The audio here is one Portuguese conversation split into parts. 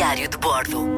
Diário de Bordo.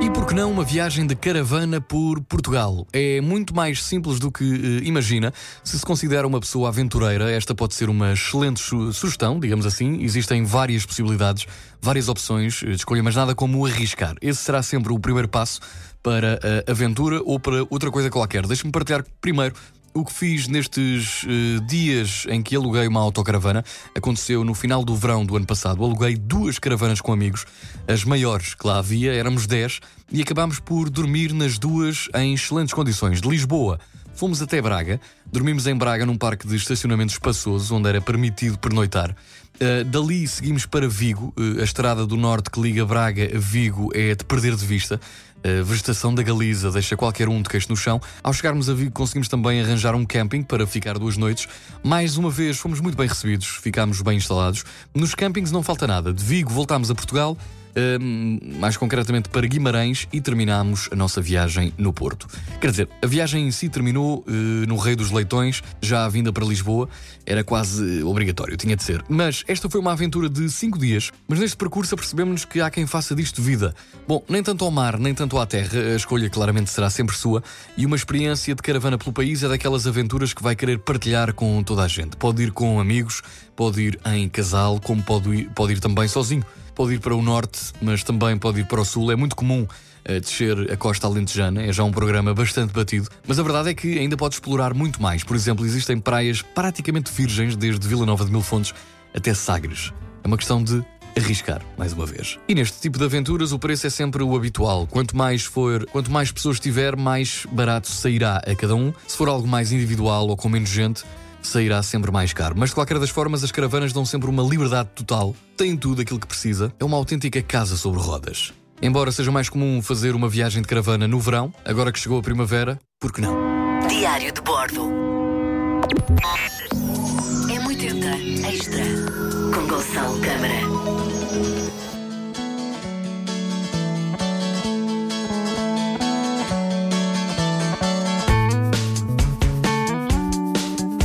E por que não uma viagem de caravana por Portugal? É muito mais simples do que eh, imagina. Se se considera uma pessoa aventureira, esta pode ser uma excelente su- sugestão, digamos assim. Existem várias possibilidades, várias opções eh, de escolha, mas nada como arriscar. Esse será sempre o primeiro passo para a aventura ou para outra coisa qualquer. Deixe-me partilhar primeiro o que fiz nestes eh, dias em que aluguei uma autocaravana aconteceu no final do verão do ano passado. Aluguei duas caravanas com amigos, as maiores que lá havia, éramos 10, e acabámos por dormir nas duas em excelentes condições. De Lisboa, fomos até Braga, dormimos em Braga num parque de estacionamento espaçoso, onde era permitido pernoitar. Uh, dali seguimos para Vigo, uh, a estrada do norte que liga Braga a Vigo é de perder de vista. A vegetação da Galiza deixa qualquer um de queixo no chão. Ao chegarmos a Vigo, conseguimos também arranjar um camping para ficar duas noites. Mais uma vez, fomos muito bem recebidos, ficámos bem instalados. Nos campings não falta nada. De Vigo voltámos a Portugal, mais concretamente para Guimarães, e terminámos a nossa viagem no Porto. Quer dizer, a viagem em si terminou eh, no Rei dos Leitões, já a vinda para Lisboa. Era quase eh, obrigatório, tinha de ser. Mas esta foi uma aventura de cinco dias, mas neste percurso apercebemos-nos que há quem faça disto vida. Bom, nem tanto ao mar, nem tanto à terra, a escolha claramente será sempre sua, e uma experiência de caravana pelo país é daquelas aventuras que vai querer partilhar com toda a gente. Pode ir com amigos, pode ir em casal, como pode ir, pode ir também sozinho. Pode ir para o norte, mas também pode ir para o sul. É muito comum a descer a costa alentejana, é já um programa bastante batido, mas a verdade é que ainda pode explorar muito mais. Por exemplo, existem praias praticamente virgens desde Vila Nova de Mil Fontes até Sagres. É uma questão de arriscar, mais uma vez. E neste tipo de aventuras o preço é sempre o habitual. Quanto mais for, quanto mais pessoas tiver, mais barato sairá a cada um. Se for algo mais individual ou com menos gente, sairá sempre mais caro. Mas de qualquer das formas, as caravanas dão sempre uma liberdade total. Têm tudo aquilo que precisa. É uma autêntica casa sobre rodas. Embora seja mais comum fazer uma viagem de caravana no verão, agora que chegou a primavera, por que não? Diário de Bordo. M80 Extra.